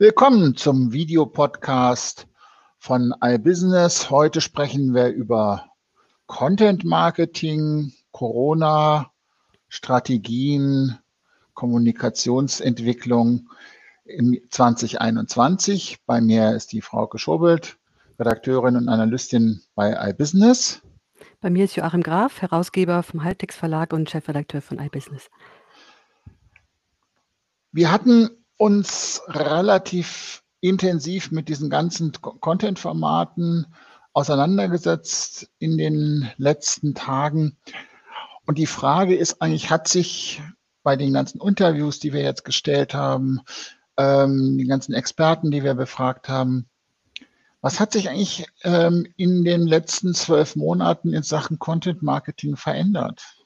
Willkommen zum Videopodcast von iBusiness. Heute sprechen wir über Content Marketing, Corona, Strategien, Kommunikationsentwicklung im 2021. Bei mir ist die Frau Geschobelt, Redakteurin und Analystin bei iBusiness. Bei mir ist Joachim Graf, Herausgeber vom Haltex Verlag und Chefredakteur von iBusiness. Wir hatten uns relativ intensiv mit diesen ganzen Content-Formaten auseinandergesetzt in den letzten Tagen. Und die Frage ist eigentlich, hat sich bei den ganzen Interviews, die wir jetzt gestellt haben, ähm, die ganzen Experten, die wir befragt haben, was hat sich eigentlich ähm, in den letzten zwölf Monaten in Sachen Content Marketing verändert?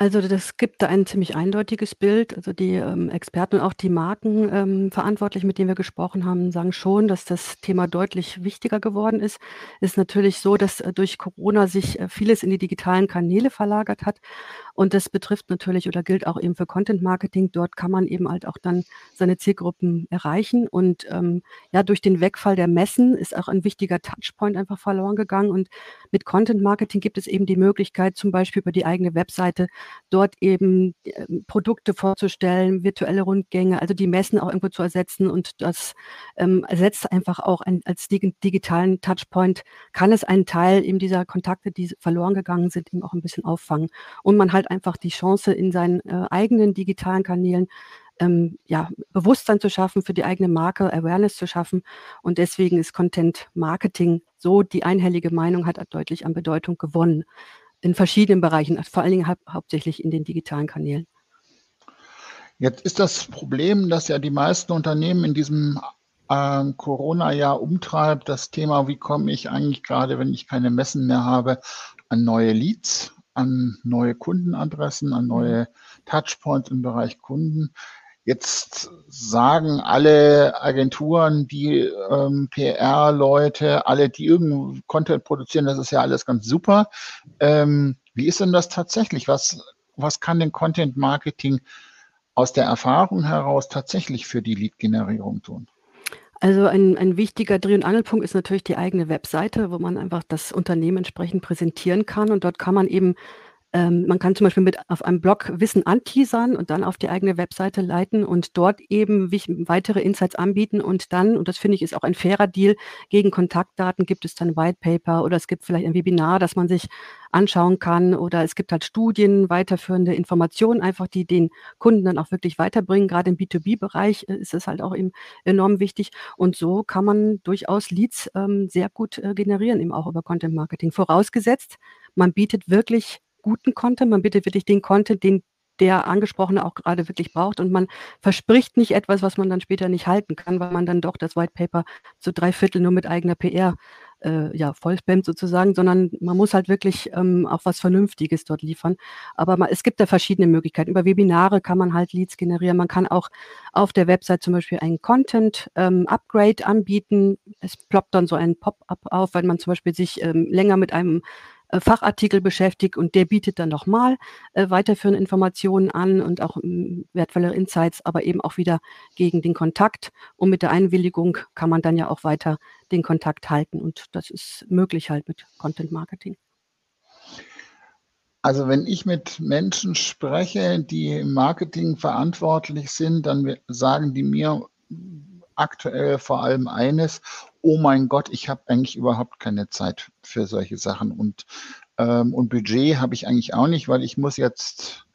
Also das gibt da ein ziemlich eindeutiges Bild. Also die ähm, Experten und auch die Markenverantwortlichen, ähm, mit denen wir gesprochen haben, sagen schon, dass das Thema deutlich wichtiger geworden ist. Es ist natürlich so, dass äh, durch Corona sich äh, vieles in die digitalen Kanäle verlagert hat. Und das betrifft natürlich oder gilt auch eben für Content Marketing. Dort kann man eben halt auch dann seine Zielgruppen erreichen. Und ähm, ja, durch den Wegfall der Messen ist auch ein wichtiger Touchpoint einfach verloren gegangen. Und mit Content Marketing gibt es eben die Möglichkeit, zum Beispiel über die eigene Webseite dort eben äh, Produkte vorzustellen, virtuelle Rundgänge, also die Messen auch irgendwo zu ersetzen. Und das ähm, ersetzt einfach auch ein, als digitalen Touchpoint, kann es einen Teil eben dieser Kontakte, die verloren gegangen sind, eben auch ein bisschen auffangen. Und man halt einfach die Chance in seinen äh, eigenen digitalen Kanälen ähm, ja, Bewusstsein zu schaffen für die eigene Marke, Awareness zu schaffen. Und deswegen ist Content Marketing so, die einhellige Meinung hat deutlich an Bedeutung gewonnen. In verschiedenen Bereichen, vor allen Dingen hau hauptsächlich in den digitalen Kanälen. Jetzt ist das Problem, dass ja die meisten Unternehmen in diesem äh, Corona-Jahr umtreibt, das Thema, wie komme ich eigentlich gerade, wenn ich keine Messen mehr habe, an neue Leads an neue Kundenadressen, an neue mhm. Touchpoints im Bereich Kunden. Jetzt sagen alle Agenturen, die ähm, PR-Leute, alle, die irgendeinen Content produzieren, das ist ja alles ganz super. Ähm, wie ist denn das tatsächlich? Was, was kann denn Content Marketing aus der Erfahrung heraus tatsächlich für die Lead-Generierung tun? Also ein, ein wichtiger Dreh- und Angelpunkt ist natürlich die eigene Webseite, wo man einfach das Unternehmen entsprechend präsentieren kann. Und dort kann man eben ähm, man kann zum Beispiel mit auf einem Blog Wissen anteasern und dann auf die eigene Webseite leiten und dort eben weitere Insights anbieten und dann, und das finde ich ist auch ein fairer Deal, gegen Kontaktdaten gibt es dann White Paper oder es gibt vielleicht ein Webinar, das man sich anschauen kann oder es gibt halt Studien, weiterführende Informationen, einfach die den Kunden dann auch wirklich weiterbringen. Gerade im B2B-Bereich äh, ist es halt auch eben enorm wichtig und so kann man durchaus Leads ähm, sehr gut äh, generieren, eben auch über Content Marketing. Vorausgesetzt, man bietet wirklich guten Content, man bietet wirklich den Content, den der Angesprochene auch gerade wirklich braucht und man verspricht nicht etwas, was man dann später nicht halten kann, weil man dann doch das White Paper zu drei Viertel nur mit eigener PR äh, ja, vollspammt sozusagen, sondern man muss halt wirklich ähm, auch was Vernünftiges dort liefern. Aber man, es gibt da verschiedene Möglichkeiten. Über Webinare kann man halt Leads generieren. Man kann auch auf der Website zum Beispiel ein Content-Upgrade ähm, anbieten. Es ploppt dann so ein Pop-up auf, wenn man zum Beispiel sich ähm, länger mit einem Fachartikel beschäftigt und der bietet dann nochmal äh, weiterführende Informationen an und auch äh, wertvolle Insights, aber eben auch wieder gegen den Kontakt. Und mit der Einwilligung kann man dann ja auch weiter den Kontakt halten und das ist möglich halt mit Content Marketing. Also wenn ich mit Menschen spreche, die im Marketing verantwortlich sind, dann sagen die mir aktuell vor allem eines, oh mein Gott, ich habe eigentlich überhaupt keine Zeit für solche Sachen und, ähm, und Budget habe ich eigentlich auch nicht, weil ich muss jetzt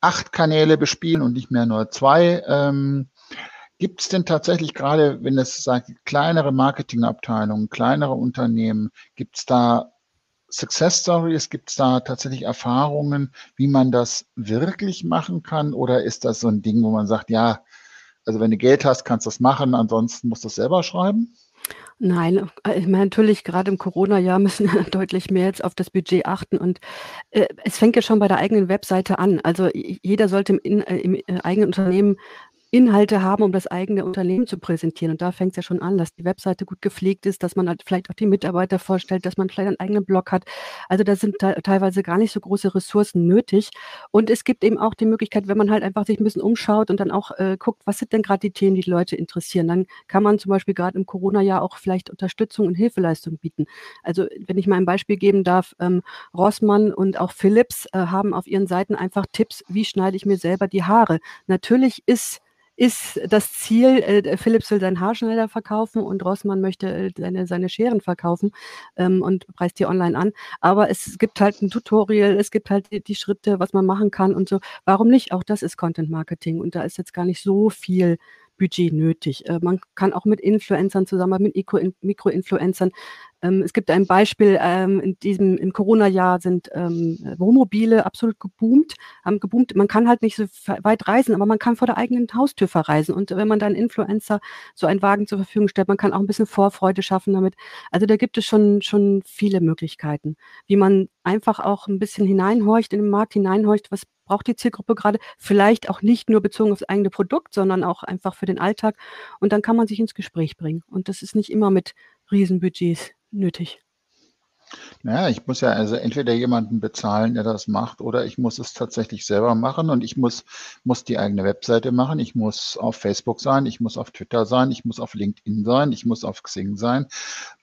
acht Kanäle bespielen und nicht mehr nur zwei. Ähm, Gibt es denn tatsächlich gerade, wenn es sagt, kleinere Marketingabteilungen, kleinere Unternehmen, gibt es da Success Stories? Gibt es da tatsächlich Erfahrungen, wie man das wirklich machen kann? Oder ist das so ein Ding, wo man sagt, ja, also wenn du Geld hast, kannst du das machen, ansonsten musst du es selber schreiben? Nein, äh, ich meine, natürlich gerade im Corona-Jahr müssen wir deutlich mehr jetzt auf das Budget achten und äh, es fängt ja schon bei der eigenen Webseite an. Also jeder sollte im, in, äh, im äh, eigenen Unternehmen Inhalte haben, um das eigene Unternehmen zu präsentieren. Und da fängt es ja schon an, dass die Webseite gut gepflegt ist, dass man halt vielleicht auch die Mitarbeiter vorstellt, dass man vielleicht einen eigenen Blog hat. Also da sind teilweise gar nicht so große Ressourcen nötig. Und es gibt eben auch die Möglichkeit, wenn man halt einfach sich ein bisschen umschaut und dann auch äh, guckt, was sind denn gerade die Themen, die, die Leute interessieren, dann kann man zum Beispiel gerade im Corona-Jahr auch vielleicht Unterstützung und Hilfeleistung bieten. Also wenn ich mal ein Beispiel geben darf, ähm, Rossmann und auch Philips äh, haben auf ihren Seiten einfach Tipps, wie schneide ich mir selber die Haare. Natürlich ist ist das Ziel, äh, Philips will seinen Haarschneider verkaufen und Rossmann möchte äh, seine, seine Scheren verkaufen ähm, und preist die online an. Aber es gibt halt ein Tutorial, es gibt halt die, die, Schritte, was man machen kann und so. Warum nicht? Auch das ist Content Marketing und da ist jetzt gar nicht so viel Budget nötig. Äh, man kann auch mit Influencern zusammen, mit Mikroinfluencern ähm, es gibt ein Beispiel, ähm, in diesem, im Corona-Jahr sind ähm, Wohnmobile absolut geboomt, haben geboomt. Man kann halt nicht so weit reisen, aber man kann vor der eigenen Haustür verreisen. Und wenn man dann Influencer so einen Wagen zur Verfügung stellt, man kann auch ein bisschen Vorfreude schaffen damit. Also da gibt es schon, schon viele Möglichkeiten, wie man einfach auch ein bisschen hineinhorcht, in den Markt hineinhorcht, was braucht die Zielgruppe gerade, vielleicht auch nicht nur bezogen aufs eigene Produkt, sondern auch einfach für den Alltag. Und dann kann man sich ins Gespräch bringen. Und das ist nicht immer mit Riesenbudgets nötig. Naja, ich muss ja also entweder jemanden bezahlen, der das macht, oder ich muss es tatsächlich selber machen und ich muss, muss die eigene Webseite machen. Ich muss auf Facebook sein, ich muss auf Twitter sein, ich muss auf LinkedIn sein, ich muss auf Xing sein.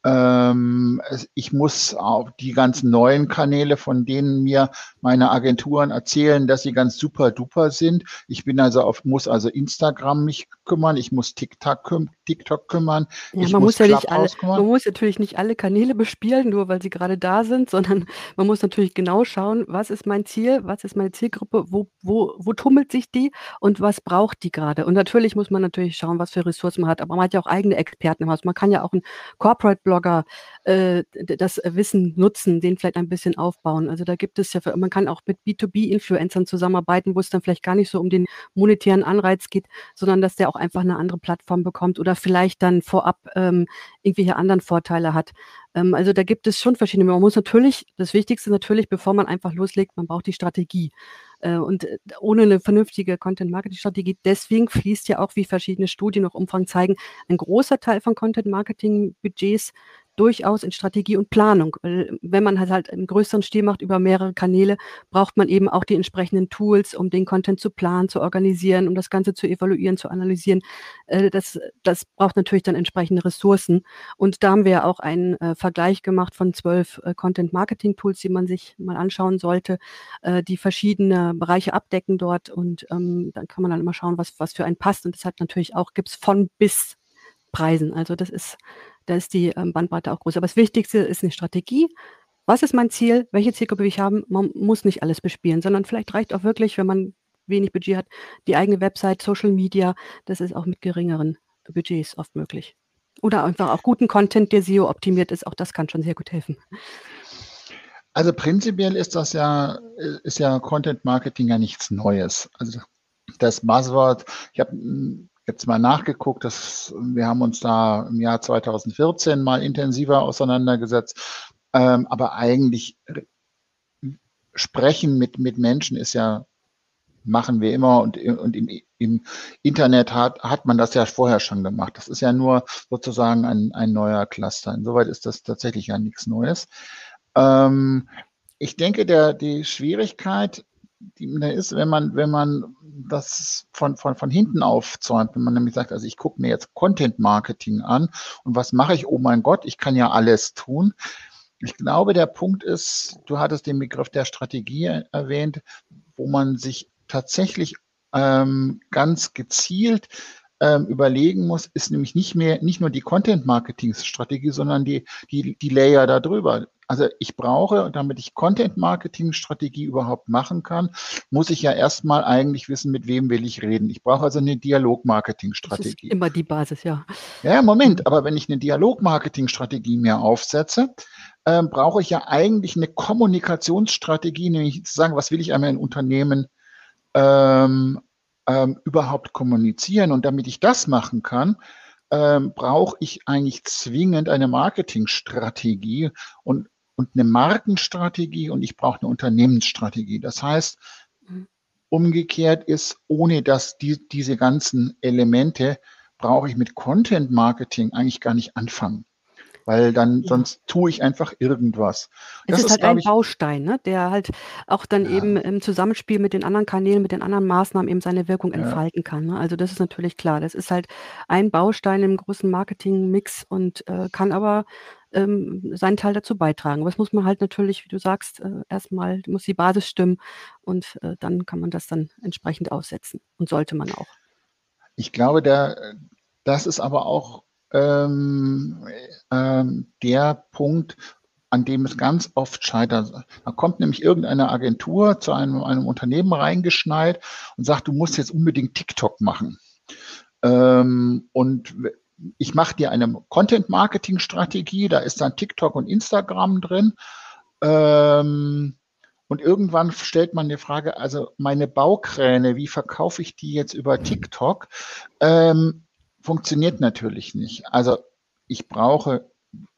Ähm, ich muss auch die ganzen neuen Kanäle, von denen mir meine Agenturen erzählen, dass sie ganz super duper sind. Ich bin also auf, muss also Instagram mich kümmern, ich muss TikTok, küm TikTok kümmern. Ja, man muss, muss ja nicht alle, man muss natürlich nicht alle Kanäle bespielen, nur weil sie gerade da sind, sondern man muss natürlich genau schauen, was ist mein Ziel, was ist meine Zielgruppe, wo, wo, wo tummelt sich die und was braucht die gerade. Und natürlich muss man natürlich schauen, was für Ressourcen man hat, aber man hat ja auch eigene Experten im Haus. Man kann ja auch einen Corporate-Blog Blogger äh, das Wissen nutzen, den vielleicht ein bisschen aufbauen. Also da gibt es ja, man kann auch mit B2B-Influencern zusammenarbeiten, wo es dann vielleicht gar nicht so um den monetären Anreiz geht, sondern dass der auch einfach eine andere Plattform bekommt oder vielleicht dann vorab ähm, irgendwelche anderen Vorteile hat. Ähm, also da gibt es schon verschiedene. Man muss natürlich, das Wichtigste natürlich, bevor man einfach loslegt, man braucht die Strategie. Äh, und äh, ohne eine vernünftige Content-Marketing-Strategie, deswegen fließt ja auch, wie verschiedene Studien noch Umfang zeigen, ein großer Teil von Content-Marketing-Budgets durchaus in Strategie und Planung. Wenn man halt, halt einen größeren Stil macht über mehrere Kanäle, braucht man eben auch die entsprechenden Tools, um den Content zu planen, zu organisieren, um das Ganze zu evaluieren, zu analysieren. Äh, das, das braucht natürlich dann entsprechende Ressourcen. Und da haben wir ja auch einen äh, Vergleich gemacht von zwölf äh, Content-Marketing-Tools, die man sich mal anschauen sollte, die verschiedene Bereiche abdecken dort. Und ähm, dann kann man dann immer schauen, was, was für einen passt. Und das hat natürlich auch, gibt es von bis Preisen. Also das ist da ist die ähm, Bandbreite auch groß. Aber das Wichtigste ist eine Strategie. Was ist mein Ziel? Welche Zielgruppe will ich haben? Man muss nicht alles bespielen, sondern vielleicht reicht auch wirklich, wenn man wenig Budget hat, die eigene Website, Social Media. Das ist auch mit geringeren Budgets oft möglich. Oder einfach auch guten Content, der SEO optimiert ist. Auch das kann schon sehr gut helfen. Also prinzipiell ist das ja, ist ja Content Marketing ja nichts Neues. Also das Buzzword, ich habe jetzt mal nachgeguckt, dass wir haben uns da im Jahr 2014 mal intensiver auseinandergesetzt. Ähm, aber eigentlich sprechen mit, mit Menschen ist ja, machen wir immer und, und im, im Internet hat, hat man das ja vorher schon gemacht. Das ist ja nur sozusagen ein, ein neuer Cluster. Insoweit ist das tatsächlich ja nichts Neues. Ähm, ich denke, der, die Schwierigkeit die da ist, wenn man, wenn man das von, von, von hinten aufzäumt, wenn man nämlich sagt, also ich gucke mir jetzt Content Marketing an und was mache ich? Oh mein Gott, ich kann ja alles tun. Ich glaube, der Punkt ist, du hattest den Begriff der Strategie erwähnt, wo man sich tatsächlich ähm, ganz gezielt ähm, überlegen muss, ist nämlich nicht mehr, nicht nur die Content-Marketing-Strategie, sondern die, die, die Layer darüber. Also ich brauche, damit ich Content-Marketing-Strategie überhaupt machen kann, muss ich ja erstmal eigentlich wissen, mit wem will ich reden. Ich brauche also eine Dialog-Marketing-Strategie. Immer die Basis, ja. Ja, Moment, aber wenn ich eine Dialog-Marketing-Strategie mir aufsetze, ähm, brauche ich ja eigentlich eine Kommunikationsstrategie, nämlich zu sagen, was will ich einmal in Unternehmen ähm, ähm, überhaupt kommunizieren. Und damit ich das machen kann, ähm, brauche ich eigentlich zwingend eine Marketingstrategie und, und eine Markenstrategie und ich brauche eine Unternehmensstrategie. Das heißt, mhm. umgekehrt ist, ohne dass die, diese ganzen Elemente brauche ich mit Content Marketing eigentlich gar nicht anfangen weil dann ja. sonst tue ich einfach irgendwas. Es das ist, halt ein ich, Baustein, ne? der halt auch dann ja. eben im Zusammenspiel mit den anderen Kanälen, mit den anderen Maßnahmen eben seine Wirkung ja. entfalten kann. Ne? Also das ist natürlich klar. Das ist halt ein Baustein im großen Marketing-Mix und äh, kann aber ähm, seinen Teil dazu beitragen. Aber das muss man halt natürlich, wie du sagst, äh, erstmal muss die Basis stimmen und äh, dann kann man das dann entsprechend aussetzen und sollte man auch. Ich glaube, der, das ist aber auch ähm, ähm, der Punkt, an dem es ganz oft scheitert. Da kommt nämlich irgendeine Agentur zu einem, einem Unternehmen reingeschneit und sagt, du musst jetzt unbedingt TikTok machen. Ähm, und ich mache dir eine Content-Marketing-Strategie, da ist dann TikTok und Instagram drin. Ähm, und irgendwann stellt man die Frage, also meine Baukräne, wie verkaufe ich die jetzt über TikTok? Ähm, funktioniert natürlich nicht. Also ich brauche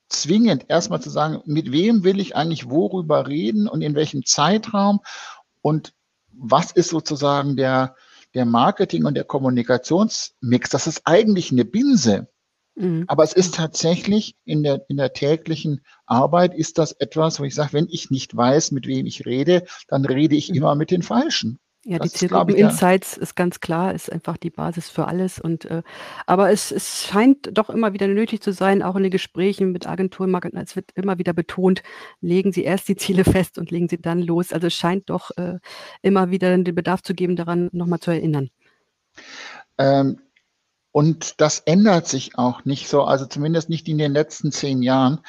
zwingend erstmal zu sagen, mit wem will ich eigentlich worüber reden und in welchem Zeitraum und was ist sozusagen der, der Marketing- und der Kommunikationsmix. Das ist eigentlich eine Binse. Mhm. Aber es ist tatsächlich in der, in der täglichen Arbeit ist das etwas, wo ich sage, wenn ich nicht weiß, mit wem ich rede, dann rede ich mhm. immer mit den Falschen. Ja, die Zielgruppen-Insights ist ganz klar, ist einfach die Basis für alles. Und äh, aber es, es scheint doch immer wieder nötig zu sein, auch in den Gesprächen mit Agenturen, es wird immer wieder betont, legen Sie erst die Ziele fest und legen Sie dann los. Also es scheint doch äh, immer wieder den Bedarf zu geben, daran nochmal zu erinnern. Ähm, und das ändert sich auch nicht so, also zumindest nicht in den letzten zehn Jahren,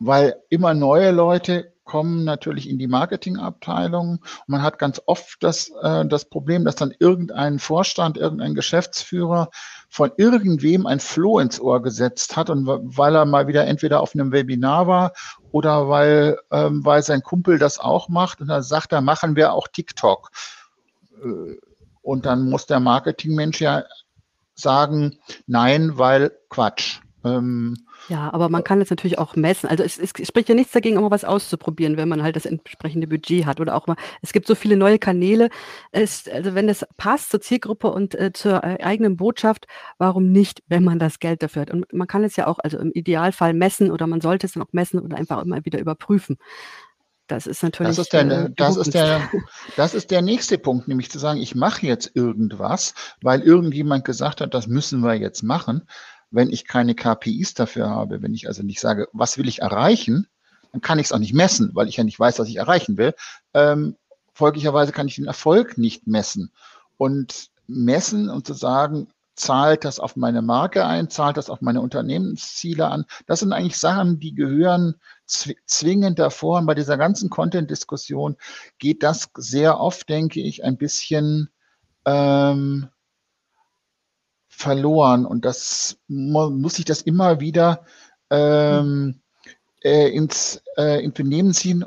weil immer neue Leute kommen natürlich in die Marketingabteilung. Und man hat ganz oft das, äh, das Problem, dass dann irgendein Vorstand, irgendein Geschäftsführer von irgendwem ein Floh ins Ohr gesetzt hat und weil er mal wieder entweder auf einem Webinar war oder weil, ähm, weil sein Kumpel das auch macht und dann sagt er, machen wir auch TikTok. Äh, und dann muss der Marketingmensch ja sagen, nein, weil Quatsch. Ähm, ja, aber man kann es natürlich auch messen. Also es, es spricht ja nichts dagegen, mal was auszuprobieren, wenn man halt das entsprechende Budget hat oder auch mal, es gibt so viele neue Kanäle. Es, also wenn das passt zur Zielgruppe und äh, zur äh, eigenen Botschaft, warum nicht, wenn man das Geld dafür hat? Und man kann es ja auch, also im Idealfall messen oder man sollte es dann auch messen oder einfach immer wieder überprüfen. Das ist natürlich. Das ist, der, äh, das, ist der, das ist der nächste Punkt, nämlich zu sagen, ich mache jetzt irgendwas, weil irgendjemand gesagt hat, das müssen wir jetzt machen wenn ich keine KPIs dafür habe, wenn ich also nicht sage, was will ich erreichen, dann kann ich es auch nicht messen, weil ich ja nicht weiß, was ich erreichen will. Ähm, folglicherweise kann ich den Erfolg nicht messen. Und messen und zu sagen, zahlt das auf meine Marke ein, zahlt das auf meine Unternehmensziele an, das sind eigentlich Sachen, die gehören zwingend davor. Und bei dieser ganzen Content-Diskussion geht das sehr oft, denke ich, ein bisschen ähm, verloren. Und das muss ich das immer wieder ähm, äh, ins, äh, ins Benehmen ziehen.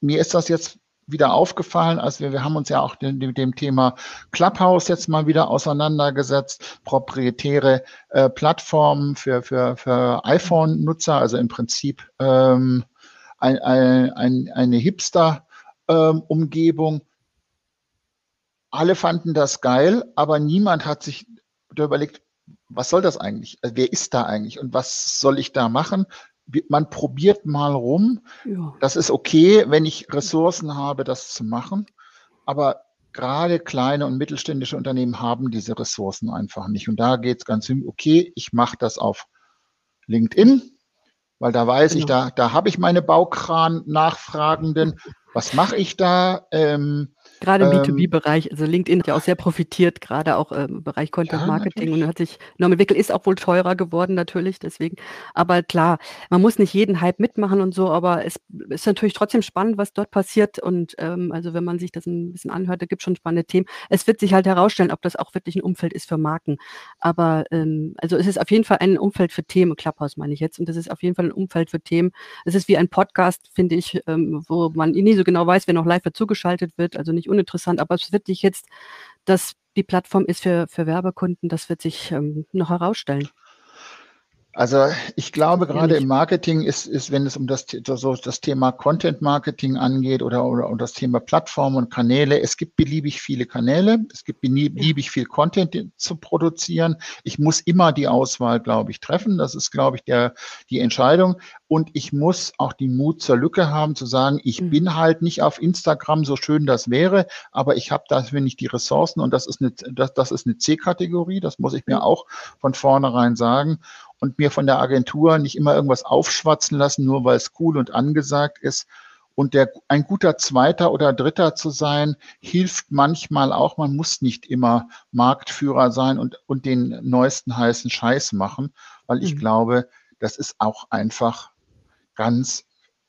Mir ist das jetzt wieder aufgefallen, als wir, wir haben uns ja auch mit dem Thema Clubhouse jetzt mal wieder auseinandergesetzt, proprietäre äh, Plattformen für, für, für iPhone-Nutzer, also im Prinzip ähm, ein, ein, eine Hipster-Umgebung. Ähm, Alle fanden das geil, aber niemand hat sich überlegt, was soll das eigentlich? Also wer ist da eigentlich und was soll ich da machen? Man probiert mal rum. Ja. Das ist okay, wenn ich Ressourcen habe, das zu machen. Aber gerade kleine und mittelständische Unternehmen haben diese Ressourcen einfach nicht. Und da geht es ganz simpel, okay, ich mache das auf LinkedIn, weil da weiß genau. ich, da, da habe ich meine Baukran-Nachfragenden. Was mache ich da? Ähm, Gerade im ähm, B2B-Bereich, also LinkedIn hat ja auch sehr profitiert, gerade auch im Bereich Content Marketing ja, und hat sich enorm entwickelt, ist auch wohl teurer geworden natürlich, deswegen. Aber klar, man muss nicht jeden Hype mitmachen und so, aber es ist natürlich trotzdem spannend, was dort passiert und ähm, also wenn man sich das ein bisschen anhört, da gibt es schon spannende Themen. Es wird sich halt herausstellen, ob das auch wirklich ein Umfeld ist für Marken. Aber ähm, also es ist auf jeden Fall ein Umfeld für Themen, Clubhouse meine ich jetzt, und das ist auf jeden Fall ein Umfeld für Themen. Es ist wie ein Podcast, finde ich, ähm, wo man nie so genau weiß, wer noch live dazugeschaltet wird, also nicht nicht uninteressant, aber es wird sich jetzt, dass die Plattform ist für, für Werbekunden, das wird sich ähm, noch herausstellen. Also ich glaube, gerade im Marketing ist, ist, wenn es um das, so das Thema Content Marketing angeht oder, oder um das Thema Plattformen und Kanäle, es gibt beliebig viele Kanäle, es gibt beliebig viel Content zu produzieren. Ich muss immer die Auswahl, glaube ich, treffen. Das ist, glaube ich, der, die Entscheidung. Und ich muss auch den Mut zur Lücke haben, zu sagen, ich mhm. bin halt nicht auf Instagram, so schön das wäre, aber ich habe dafür nicht die Ressourcen und das ist eine, das, das ist eine C-Kategorie, das muss ich mir auch von vornherein sagen und mir von der Agentur nicht immer irgendwas aufschwatzen lassen, nur weil es cool und angesagt ist. Und der, ein guter Zweiter oder Dritter zu sein, hilft manchmal auch. Man muss nicht immer Marktführer sein und, und den neuesten heißen Scheiß machen, weil ich mhm. glaube, das ist auch einfach ganz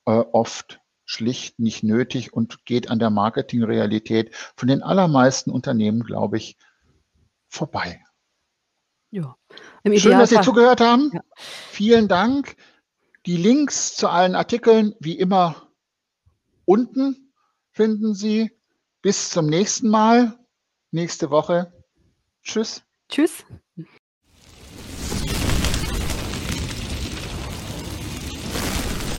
äh, oft schlicht nicht nötig und geht an der Marketingrealität von den allermeisten Unternehmen, glaube ich, vorbei. Ja. Schön, dass Sie zugehört haben. Ja. Vielen Dank. Die Links zu allen Artikeln, wie immer, unten finden Sie. Bis zum nächsten Mal, nächste Woche. Tschüss. Tschüss.